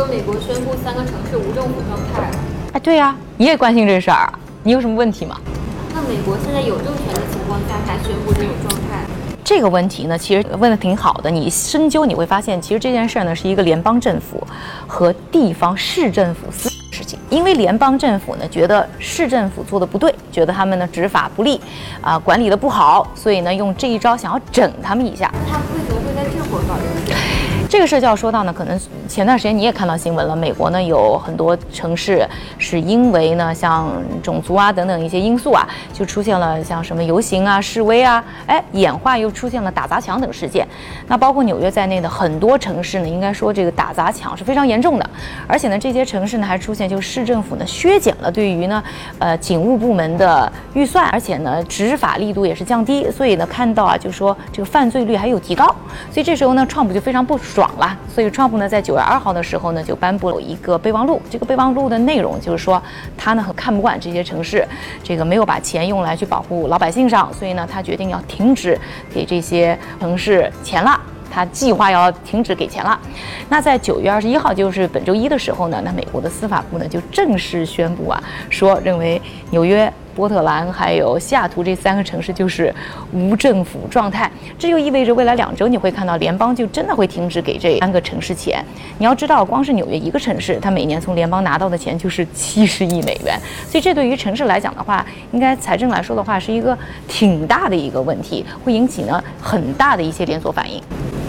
说美国宣布三个城市无政府状态了。哎，对呀，你也关心这事儿啊？你有什么问题吗？那美国现在有政权的情况下才宣布这种状态？这个问题呢，其实问的挺好的。你深究你会发现，其实这件事儿呢是一个联邦政府和地方市政府私事情。因为联邦政府呢觉得市政府做的不对，觉得他们呢执法不力，啊管理的不好，所以呢用这一招想要整他们一下。他为什么会在这会儿搞这个事？这个事就要说到呢，可能前段时间你也看到新闻了，美国呢有很多城市是因为呢像种族啊等等一些因素啊，就出现了像什么游行啊、示威啊，哎，演化又出现了打砸抢等事件。那包括纽约在内的很多城市呢，应该说这个打砸抢是非常严重的，而且呢这些城市呢还出现就是市政府呢削减了对于呢呃警务部门的预算，而且呢执法力度也是降低，所以呢看到啊就说这个犯罪率还有提高，所以这时候呢川普就非常不爽。了，所以川普呢在九月二号的时候呢就颁布了一个备忘录。这个备忘录的内容就是说，他呢很看不惯这些城市，这个没有把钱用来去保护老百姓上，所以呢他决定要停止给这些城市钱了。他计划要停止给钱了。那在九月二十一号，就是本周一的时候呢，那美国的司法部呢就正式宣布啊，说认为纽约。波特兰还有西雅图这三个城市就是无政府状态，这就意味着未来两周你会看到联邦就真的会停止给这三个城市钱。你要知道，光是纽约一个城市，它每年从联邦拿到的钱就是七十亿美元，所以这对于城市来讲的话，应该财政来说的话是一个挺大的一个问题，会引起呢很大的一些连锁反应。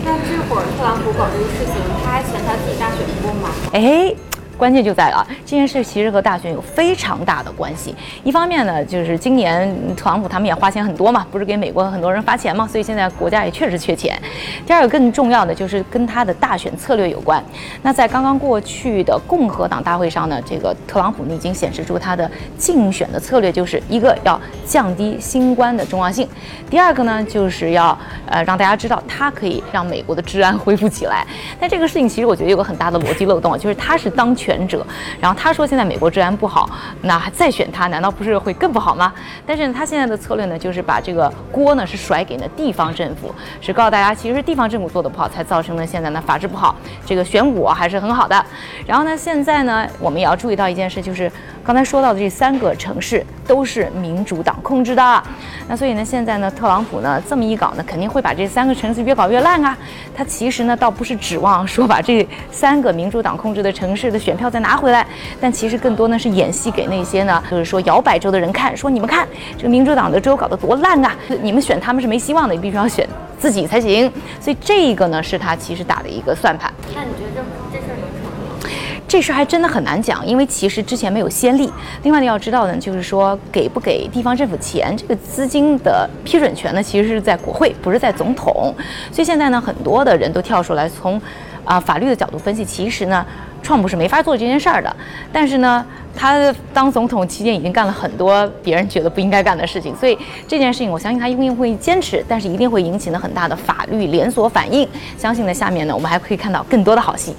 那这会儿特朗普搞这个事情，他还嫌他自己大选不够吗？哎。关键就在了，这件事其实和大选有非常大的关系。一方面呢，就是今年特朗普他们也花钱很多嘛，不是给美国很多人发钱嘛，所以现在国家也确实缺钱。第二个更重要的就是跟他的大选策略有关。那在刚刚过去的共和党大会上呢，这个特朗普呢已经显示出他的竞选的策略，就是一个要降低新冠的重要性，第二个呢就是要呃让大家知道他可以让美国的治安恢复起来。但这个事情其实我觉得有个很大的逻辑漏洞，就是他是当权。权者，然后他说现在美国治安不好，那再选他难道不是会更不好吗？但是他现在的策略呢，就是把这个锅呢是甩给了地方政府，是告诉大家其实是地方政府做的不好，才造成了现在呢法治不好。这个选我还是很好的。然后呢，现在呢我们也要注意到一件事，就是刚才说到的这三个城市都是民主党控制的。那所以呢，现在呢特朗普呢这么一搞呢，肯定会把这三个城市越搞越烂啊。他其实呢倒不是指望说把这三个民主党控制的城市的选再拿回来，但其实更多呢是演戏给那些呢，就是说摇摆州的人看，说你们看这个民主党的州搞得多烂啊，你们选他们是没希望的，你必须要选自己才行。所以这个呢是他其实打的一个算盘。那你觉得这这事儿能成吗？这事还真的很难讲，因为其实之前没有先例。另外呢要知道呢，就是说给不给地方政府钱，这个资金的批准权呢其实是在国会，不是在总统。所以现在呢很多的人都跳出来从啊法律的角度分析，其实呢。川普是没法做这件事儿的，但是呢，他当总统期间已经干了很多别人觉得不应该干的事情，所以这件事情我相信他一定会坚持，但是一定会引起呢很大的法律连锁反应。相信呢，下面呢我们还可以看到更多的好戏。